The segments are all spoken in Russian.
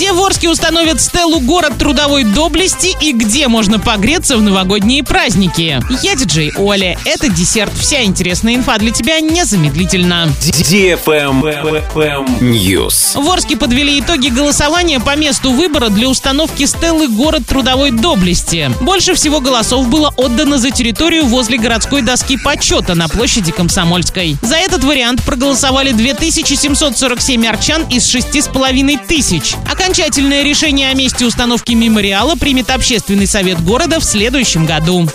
Где в Орске установят стелу «Город трудовой доблести» и где можно погреться в новогодние праздники. Я диджей Оля. Это десерт. Вся интересная инфа для тебя незамедлительно. News. В Орске подвели итоги голосования по месту выбора для установки стелы «Город трудовой доблести». Больше всего голосов было отдано за территорию возле городской доски почета на площади Комсомольской. За этот вариант проголосовали 2747 арчан из 6,5 тысяч. Окончательное решение о месте установки мемориала примет общественный совет города в следующем году.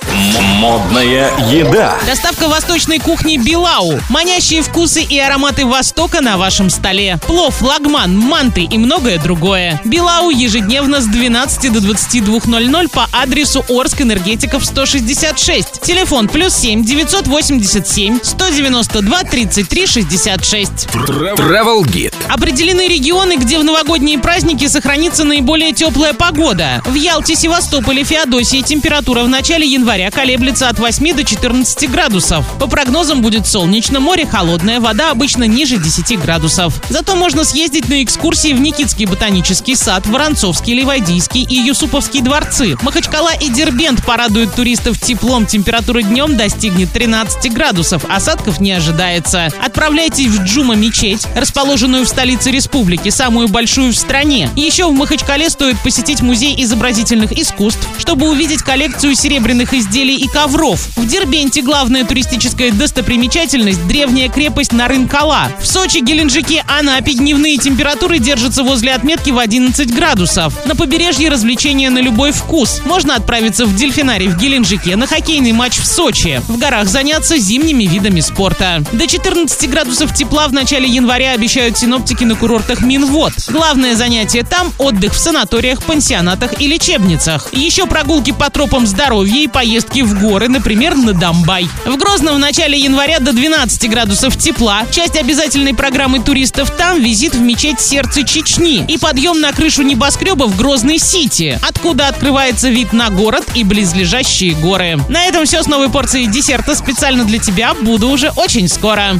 Модная еда. Доставка восточной кухни Билау. Манящие вкусы и ароматы Востока на вашем столе. Плов, лагман, манты и многое другое. Билау ежедневно с 12 до 22.00 по адресу Орск Энергетиков 166. Телефон плюс 7 987 192 33 66. Travel Guide. Определены регионы, где в новогодние праздники сохранится наиболее теплая погода. В Ялте, Севастополе, Феодосии температура в начале января колеблется от 8 до 14 градусов. По прогнозам будет солнечно, море холодное, вода обычно ниже 10 градусов. Зато можно съездить на экскурсии в Никитский ботанический сад, Воронцовский, Ливадийский и Юсуповский дворцы. Махачкала и Дербент порадуют туристов теплом. Температура днем достигнет 13 градусов. Осадков не ожидается. Отправляйтесь в Джума мечеть, расположенную в столице республики, самую большую в стране. Еще в Махачкале стоит посетить музей изобразительных искусств, чтобы увидеть коллекцию серебряных изделий и ковров. В Дербенте главная туристическая достопримечательность – древняя крепость Нарынкала. В Сочи, Геленджике, Анапе дневные температуры держатся возле отметки в 11 градусов. На побережье развлечения на любой вкус. Можно отправиться в дельфинарий в Геленджике, на хоккейный матч в Сочи. В горах заняться зимними видами спорта. До 14 градусов тепла в начале января обещают синоптики на курортах Минвод. Главное занятие там – отдых в санаториях, пансионатах и лечебницах. Еще прогулки по тропам здоровья и поездки в горы, например, на Домбай. В Грозном в начале января до 12 градусов тепла. Часть обязательной программы туристов там – визит в мечеть Сердце Чечни и подъем на крышу небоскреба в Грозный Сити, откуда открывается вид на город и близлежащие горы. На этом все с новой порцией десерта специально для тебя. Буду уже очень скоро.